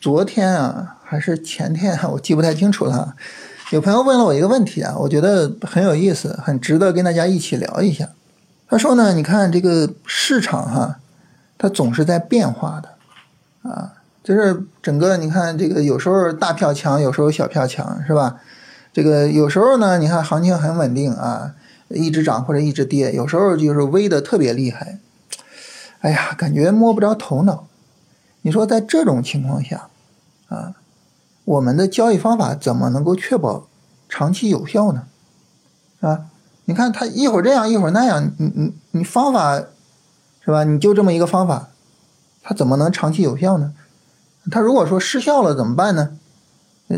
昨天啊还是前天啊，我记不太清楚了。有朋友问了我一个问题啊，我觉得很有意思，很值得跟大家一起聊一下。他说呢，你看这个市场哈，它总是在变化的啊，就是整个你看这个有时候大票强，有时候小票强，是吧？这个有时候呢，你看行情很稳定啊，一直涨或者一直跌，有时候就是微的特别厉害。哎呀，感觉摸不着头脑。你说在这种情况下啊，我们的交易方法怎么能够确保长期有效呢？啊，你看他一会儿这样一会儿那样，你你你方法是吧？你就这么一个方法，它怎么能长期有效呢？它如果说失效了怎么办呢？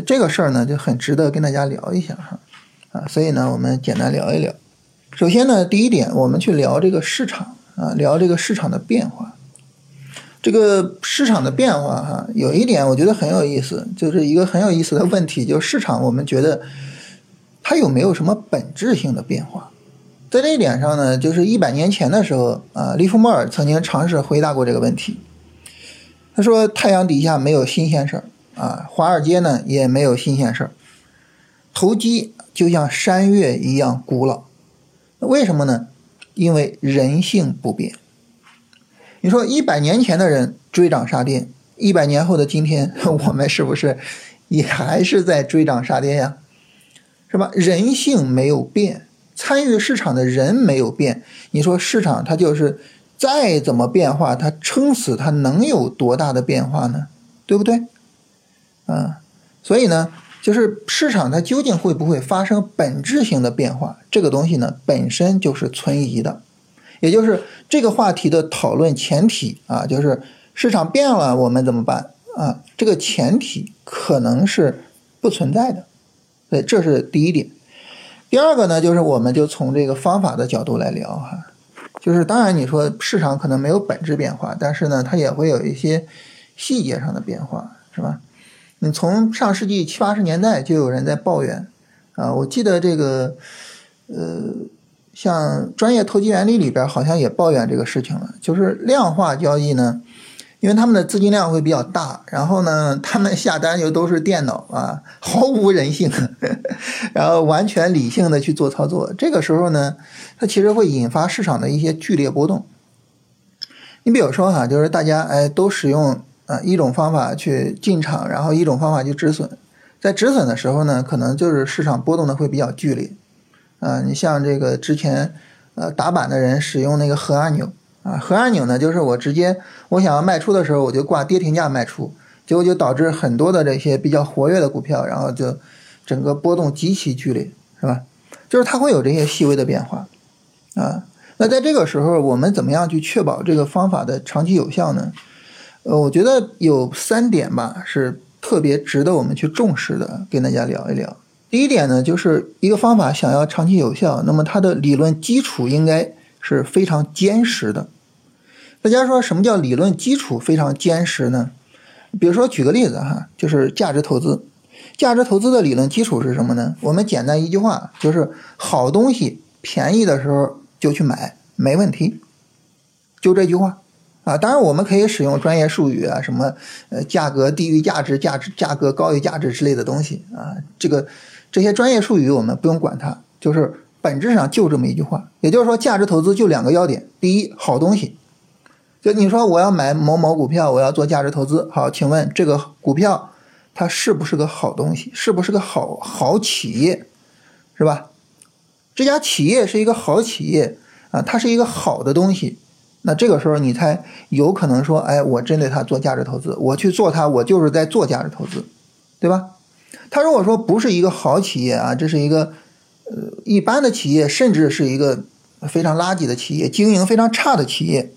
这个事儿呢就很值得跟大家聊一下哈啊，所以呢我们简单聊一聊。首先呢，第一点，我们去聊这个市场啊，聊这个市场的变化。这个市场的变化哈，有一点我觉得很有意思，就是一个很有意思的问题，就是市场我们觉得它有没有什么本质性的变化？在这一点上呢，就是一百年前的时候啊，利弗莫尔曾经尝试回答过这个问题。他说：“太阳底下没有新鲜事儿啊，华尔街呢也没有新鲜事儿，投机就像山岳一样古老。为什么呢？因为人性不变。”你说一百年前的人追涨杀跌，一百年后的今天，我们是不是也还是在追涨杀跌呀？是吧？人性没有变，参与市场的人没有变。你说市场它就是再怎么变化，它撑死它能有多大的变化呢？对不对？啊，所以呢，就是市场它究竟会不会发生本质性的变化？这个东西呢，本身就是存疑的。也就是这个话题的讨论前提啊，就是市场变了，我们怎么办啊？这个前提可能是不存在的，对，这是第一点。第二个呢，就是我们就从这个方法的角度来聊哈，就是当然你说市场可能没有本质变化，但是呢，它也会有一些细节上的变化，是吧？你从上世纪七八十年代就有人在抱怨啊，我记得这个呃。像专业投机原理里边好像也抱怨这个事情了，就是量化交易呢，因为他们的资金量会比较大，然后呢，他们下单又都是电脑啊，毫无人性，然后完全理性的去做操作，这个时候呢，它其实会引发市场的一些剧烈波动。你比如说哈，就是大家哎都使用啊一种方法去进场，然后一种方法去止损，在止损的时候呢，可能就是市场波动的会比较剧烈。啊，你像这个之前，呃，打板的人使用那个核按钮啊，核按钮呢，就是我直接我想要卖出的时候，我就挂跌停价卖出，结果就导致很多的这些比较活跃的股票，然后就整个波动极其剧烈，是吧？就是它会有这些细微的变化啊。那在这个时候，我们怎么样去确保这个方法的长期有效呢？呃，我觉得有三点吧，是特别值得我们去重视的，跟大家聊一聊。第一点呢，就是一个方法想要长期有效，那么它的理论基础应该是非常坚实的。大家说什么叫理论基础非常坚实呢？比如说举个例子哈，就是价值投资。价值投资的理论基础是什么呢？我们简单一句话，就是好东西便宜的时候就去买，没问题。就这句话啊。当然我们可以使用专业术语啊，什么呃价格低于价值、价值价格高于价值之类的东西啊，这个。这些专业术语我们不用管它，就是本质上就这么一句话。也就是说，价值投资就两个要点：第一，好东西。就你说我要买某某股票，我要做价值投资，好，请问这个股票它是不是个好东西？是不是个好好企业？是吧？这家企业是一个好企业啊，它是一个好的东西。那这个时候你才有可能说，哎，我针对它做价值投资，我去做它，我就是在做价值投资，对吧？他如果说不是一个好企业啊，这是一个呃一般的企业，甚至是一个非常垃圾的企业，经营非常差的企业，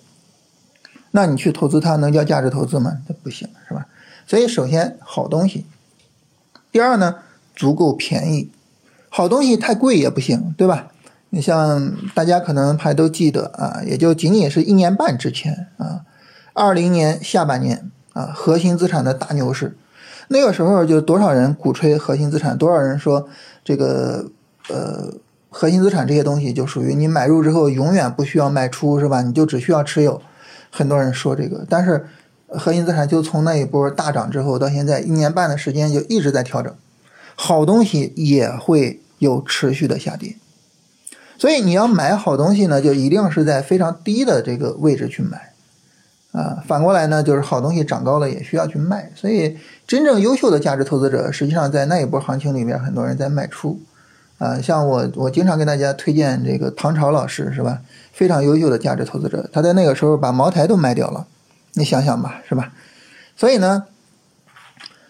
那你去投资它能叫价值投资吗？这不行，是吧？所以首先好东西，第二呢足够便宜，好东西太贵也不行，对吧？你像大家可能还都记得啊，也就仅仅是一年半之前啊，二零年下半年啊，核心资产的大牛市。那个时候就多少人鼓吹核心资产，多少人说这个呃核心资产这些东西就属于你买入之后永远不需要卖出是吧？你就只需要持有。很多人说这个，但是核心资产就从那一波大涨之后到现在一年半的时间就一直在调整，好东西也会有持续的下跌。所以你要买好东西呢，就一定是在非常低的这个位置去买，啊，反过来呢，就是好东西涨高了也需要去卖。所以真正优秀的价值投资者，实际上在那一波行情里面，很多人在卖出，啊，像我我经常给大家推荐这个唐朝老师是吧？非常优秀的价值投资者，他在那个时候把茅台都卖掉了，你想想吧，是吧？所以呢，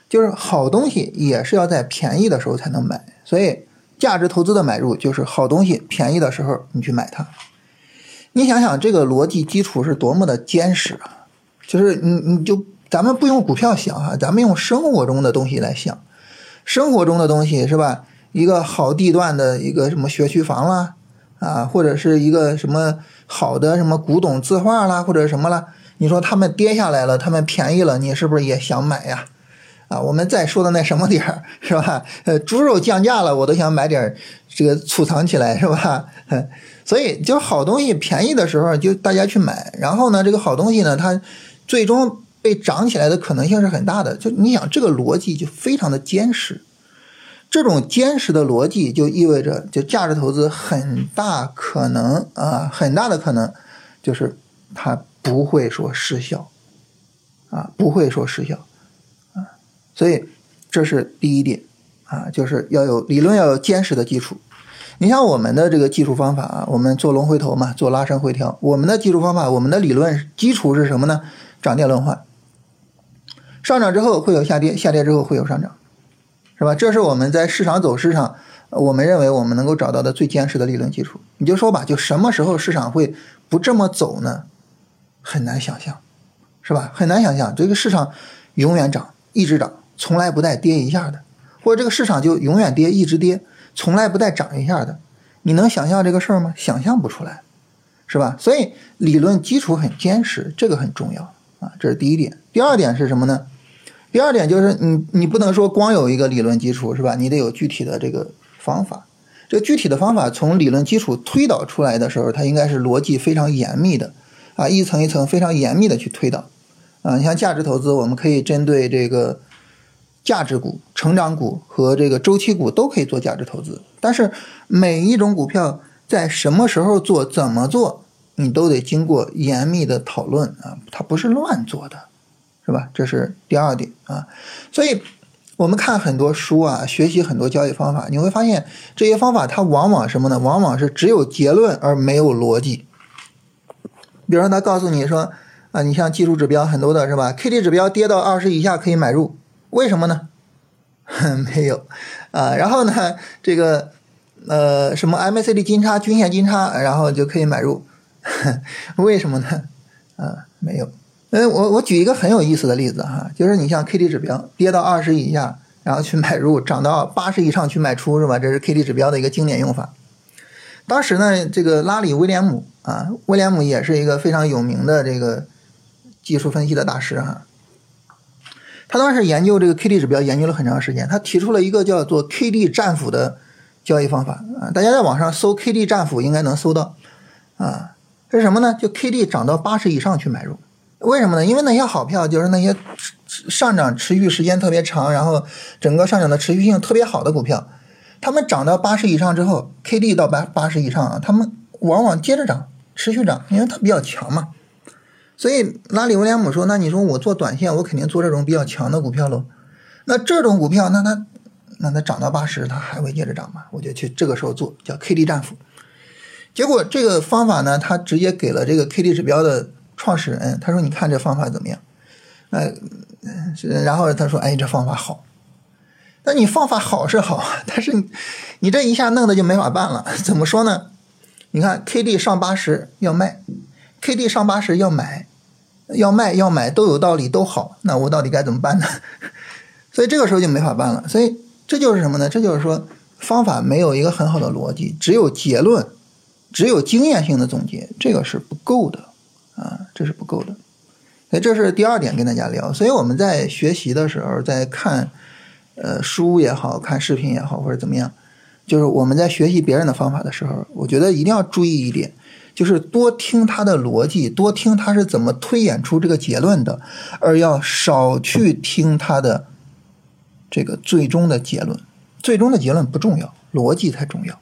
就是好东西也是要在便宜的时候才能买，所以。价值投资的买入就是好东西便宜的时候你去买它，你想想这个逻辑基础是多么的坚实啊！就是你你就咱们不用股票想啊，咱们用生活中的东西来想，生活中的东西是吧？一个好地段的一个什么学区房啦，啊，或者是一个什么好的什么古董字画啦，或者什么啦，你说他们跌下来了，他们便宜了，你是不是也想买呀？啊，我们再说的那什么点儿是吧？呃，猪肉降价了，我都想买点儿这个储藏起来是吧？所以就好东西便宜的时候，就大家去买。然后呢，这个好东西呢，它最终被涨起来的可能性是很大的。就你想，这个逻辑就非常的坚实。这种坚实的逻辑就意味着，就价值投资很大可能啊，很大的可能就是它不会说失效啊，不会说失效。啊所以，这是第一点，啊，就是要有理论，要有坚实的基础。你像我们的这个技术方法啊，我们做龙回头嘛，做拉伸回调，我们的技术方法，我们的理论基础是什么呢？涨跌轮换，上涨之后会有下跌，下跌之后会有上涨，是吧？这是我们在市场走势上，我们认为我们能够找到的最坚实的理论基础。你就说吧，就什么时候市场会不这么走呢？很难想象，是吧？很难想象，这个市场永远涨，一直涨。从来不带跌一下的，或者这个市场就永远跌，一直跌，从来不带涨一下的，你能想象这个事儿吗？想象不出来，是吧？所以理论基础很坚实，这个很重要这是第一点。第二点是什么呢？第二点就是你你不能说光有一个理论基础是吧？你得有具体的这个方法。这具体的方法从理论基础推导出来的时候，它应该是逻辑非常严密的啊，一层一层非常严密的去推导啊。你像价值投资，我们可以针对这个。价值股、成长股和这个周期股都可以做价值投资，但是每一种股票在什么时候做、怎么做，你都得经过严密的讨论啊，它不是乱做的，是吧？这是第二点啊。所以，我们看很多书啊，学习很多交易方法，你会发现这些方法它往往什么呢？往往是只有结论而没有逻辑。比如说，他告诉你说啊，你像技术指标很多的是吧？K D 指标跌到二十以下可以买入。为什么呢？没有啊，然后呢，这个呃什么 MACD 金叉、均线金叉，然后就可以买入。为什么呢？啊，没有。呃，我我举一个很有意思的例子哈，就是你像 K D 指标跌到二十以下，然后去买入，涨到八十以上去卖出，是吧？这是 K D 指标的一个经典用法。当时呢，这个拉里威廉姆啊，威廉姆也是一个非常有名的这个技术分析的大师哈。他当时研究这个 K D 指标，研究了很长时间。他提出了一个叫做 K D 战斧的交易方法啊，大家在网上搜 K D 战斧应该能搜到啊。是什么呢？就 K D 涨到八十以上去买入。为什么呢？因为那些好票就是那些上涨持续时间特别长，然后整个上涨的持续性特别好的股票，他们涨到八十以上之后，K D 到八八十以上啊，他们往往接着涨，持续涨，因为它比较强嘛。所以拉里威廉姆说：“那你说我做短线，我肯定做这种比较强的股票喽。那这种股票，那它那它涨到八十，它还会接着涨吗？我就去这个时候做，叫 K D 战斧。结果这个方法呢，他直接给了这个 K D 指标的创始人，他说：你看这方法怎么样？呃，然后他说：哎，这方法好。那你方法好是好，但是你你这一下弄的就没法办了。怎么说呢？你看 K D 上八十要卖。” K D 上八十要买，要卖要买都有道理都好，那我到底该怎么办呢？所以这个时候就没法办了。所以这就是什么呢？这就是说方法没有一个很好的逻辑，只有结论，只有经验性的总结，这个是不够的啊，这是不够的。所以这是第二点跟大家聊。所以我们在学习的时候，在看呃书也好看视频也好或者怎么样，就是我们在学习别人的方法的时候，我觉得一定要注意一点。就是多听他的逻辑，多听他是怎么推演出这个结论的，而要少去听他的这个最终的结论。最终的结论不重要，逻辑才重要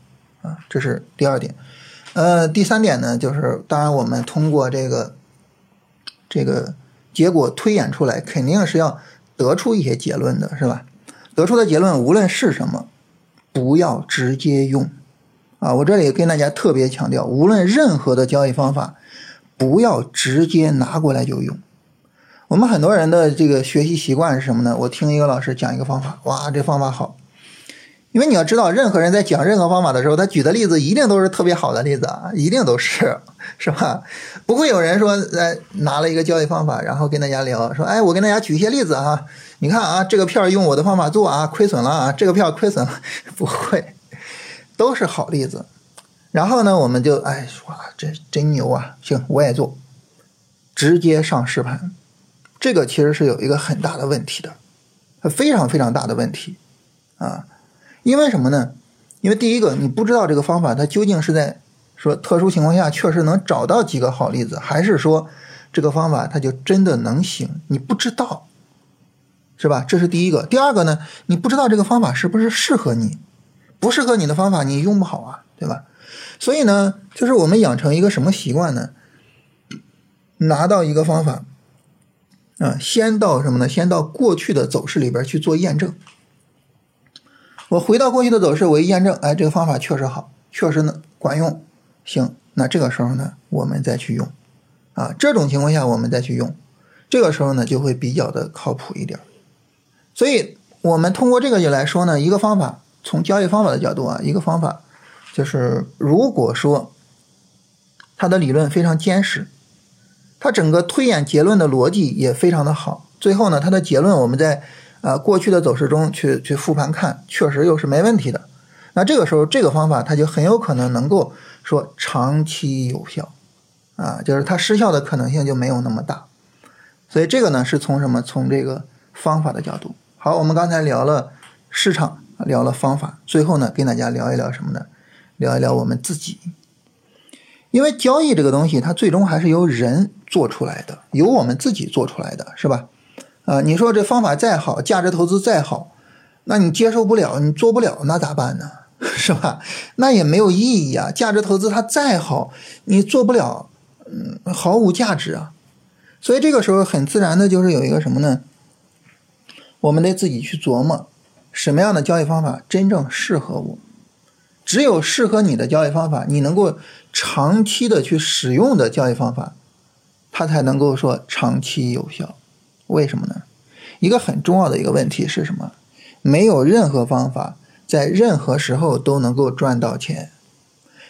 啊！这是第二点。呃，第三点呢，就是当然我们通过这个这个结果推演出来，肯定是要得出一些结论的，是吧？得出的结论无论是什么，不要直接用啊！我这里跟大家特别强调，无论任何的交易方法，不要直接拿过来就用。我们很多人的这个学习习惯是什么呢？我听一个老师讲一个方法，哇，这方法好。因为你要知道，任何人在讲任何方法的时候，他举的例子一定都是特别好的例子啊，一定都是，是吧？不会有人说，来拿了一个交易方法，然后跟大家聊，说，哎，我跟大家举一些例子啊，你看啊，这个票用我的方法做啊，亏损了啊，这个票亏损了，不会，都是好例子。然后呢，我们就，哎，哇，这真牛啊，行，我也做，直接上实盘，这个其实是有一个很大的问题的，非常非常大的问题啊。因为什么呢？因为第一个，你不知道这个方法它究竟是在说特殊情况下确实能找到几个好例子，还是说这个方法它就真的能行？你不知道，是吧？这是第一个。第二个呢，你不知道这个方法是不是适合你，不适合你的方法你用不好啊，对吧？所以呢，就是我们养成一个什么习惯呢？拿到一个方法，啊，先到什么呢？先到过去的走势里边去做验证。我回到过去的走势，我一验证，哎，这个方法确实好，确实能管用。行，那这个时候呢，我们再去用，啊，这种情况下我们再去用，这个时候呢就会比较的靠谱一点。所以，我们通过这个就来说呢，一个方法，从交易方法的角度啊，一个方法就是如果说它的理论非常坚实，它整个推演结论的逻辑也非常的好，最后呢，它的结论我们在。啊，过去的走势中去去复盘看，确实又是没问题的。那这个时候，这个方法它就很有可能能够说长期有效，啊，就是它失效的可能性就没有那么大。所以这个呢，是从什么？从这个方法的角度。好，我们刚才聊了市场，聊了方法，最后呢，跟大家聊一聊什么呢？聊一聊我们自己。因为交易这个东西，它最终还是由人做出来的，由我们自己做出来的，是吧？啊，你说这方法再好，价值投资再好，那你接受不了，你做不了，那咋办呢？是吧？那也没有意义啊。价值投资它再好，你做不了，嗯，毫无价值啊。所以这个时候很自然的就是有一个什么呢？我们得自己去琢磨，什么样的交易方法真正适合我。只有适合你的交易方法，你能够长期的去使用的交易方法，它才能够说长期有效。为什么呢？一个很重要的一个问题是什么？没有任何方法在任何时候都能够赚到钱。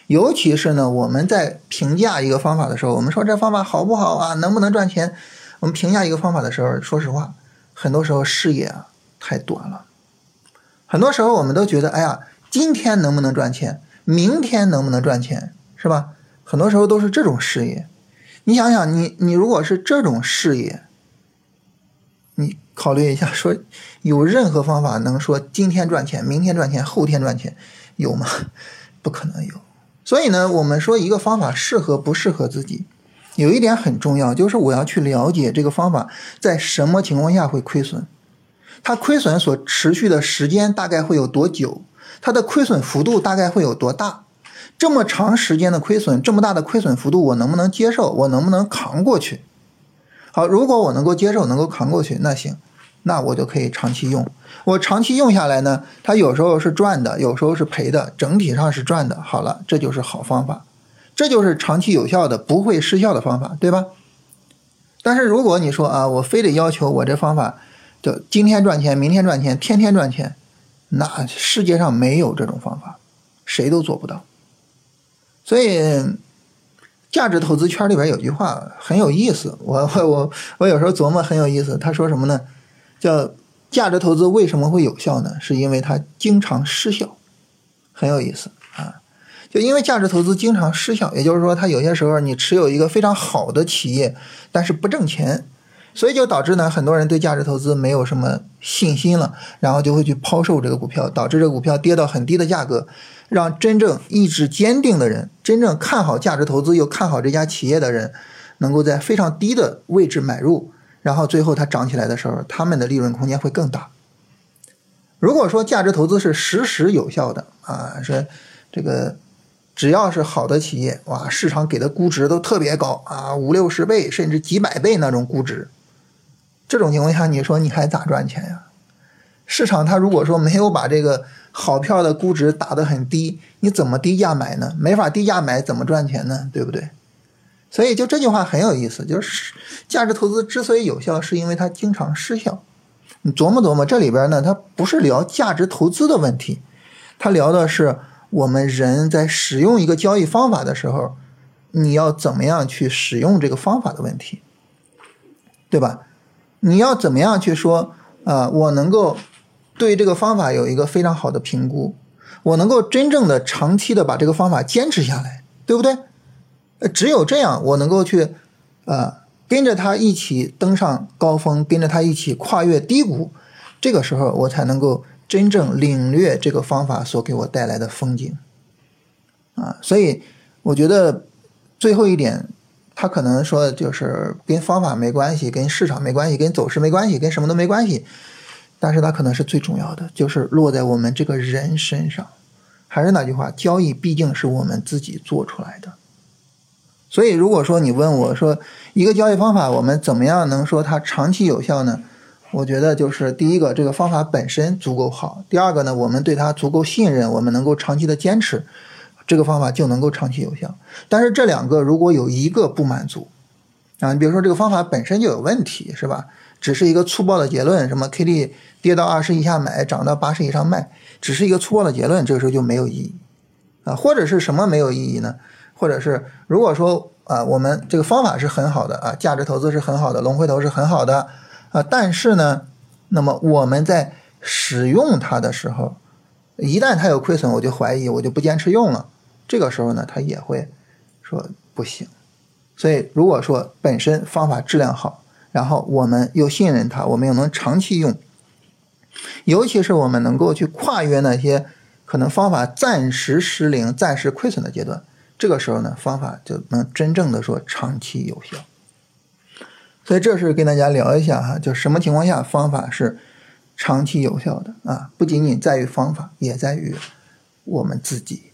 尤其是呢，我们在评价一个方法的时候，我们说这方法好不好啊？能不能赚钱？我们评价一个方法的时候，说实话，很多时候视野啊太短了。很多时候我们都觉得，哎呀，今天能不能赚钱？明天能不能赚钱？是吧？很多时候都是这种视野。你想想，你你如果是这种视野，你考虑一下，说有任何方法能说今天赚钱、明天赚钱、后天赚钱，有吗？不可能有。所以呢，我们说一个方法适合不适合自己，有一点很重要，就是我要去了解这个方法在什么情况下会亏损，它亏损所持续的时间大概会有多久，它的亏损幅度大概会有多大，这么长时间的亏损，这么大的亏损幅度，我能不能接受？我能不能扛过去？好，如果我能够接受，能够扛过去，那行，那我就可以长期用。我长期用下来呢，它有时候是赚的，有时候是赔的，整体上是赚的。好了，这就是好方法，这就是长期有效的、不会失效的方法，对吧？但是如果你说啊，我非得要求我这方法就今天赚钱，明天赚钱，天天赚钱，那世界上没有这种方法，谁都做不到。所以。价值投资圈里边有句话很有意思，我我我我有时候琢磨很有意思。他说什么呢？叫价值投资为什么会有效呢？是因为它经常失效，很有意思啊。就因为价值投资经常失效，也就是说，它有些时候你持有一个非常好的企业，但是不挣钱，所以就导致呢，很多人对价值投资没有什么信心了，然后就会去抛售这个股票，导致这个股票跌到很低的价格，让真正意志坚定的人，真正看好价值投资又看好这家企业的人，能够在非常低的位置买入，然后最后它涨起来的时候，他们的利润空间会更大。如果说价值投资是实时有效的啊，是这个。只要是好的企业，哇，市场给的估值都特别高啊，五六十倍甚至几百倍那种估值，这种情况下，你说你还咋赚钱呀？市场它如果说没有把这个好票的估值打得很低，你怎么低价买呢？没法低价买，怎么赚钱呢？对不对？所以就这句话很有意思，就是价值投资之所以有效，是因为它经常失效。你琢磨琢磨，这里边呢，它不是聊价值投资的问题，它聊的是。我们人在使用一个交易方法的时候，你要怎么样去使用这个方法的问题，对吧？你要怎么样去说啊？我能够对这个方法有一个非常好的评估，我能够真正的长期的把这个方法坚持下来，对不对？只有这样，我能够去啊跟着他一起登上高峰，跟着他一起跨越低谷，这个时候我才能够。真正领略这个方法所给我带来的风景，啊，所以我觉得最后一点，他可能说就是跟方法没关系，跟市场没关系，跟走势没关系，跟什么都没关系，但是它可能是最重要的，就是落在我们这个人身上。还是那句话，交易毕竟是我们自己做出来的，所以如果说你问我说一个交易方法，我们怎么样能说它长期有效呢？我觉得就是第一个，这个方法本身足够好；第二个呢，我们对它足够信任，我们能够长期的坚持，这个方法就能够长期有效。但是这两个如果有一个不满足，啊，你比如说这个方法本身就有问题，是吧？只是一个粗暴的结论，什么 K D 跌到二十以下买，涨到八十以上卖，只是一个粗暴的结论，这个时候就没有意义啊。或者是什么没有意义呢？或者是如果说啊，我们这个方法是很好的啊，价值投资是很好的，龙回头是很好的。啊，但是呢，那么我们在使用它的时候，一旦它有亏损，我就怀疑，我就不坚持用了。这个时候呢，它也会说不行。所以，如果说本身方法质量好，然后我们又信任它，我们又能长期用，尤其是我们能够去跨越那些可能方法暂时失灵、暂时亏损的阶段，这个时候呢，方法就能真正的说长期有效。所以这是跟大家聊一下哈，就什么情况下方法是长期有效的啊？不仅仅在于方法，也在于我们自己。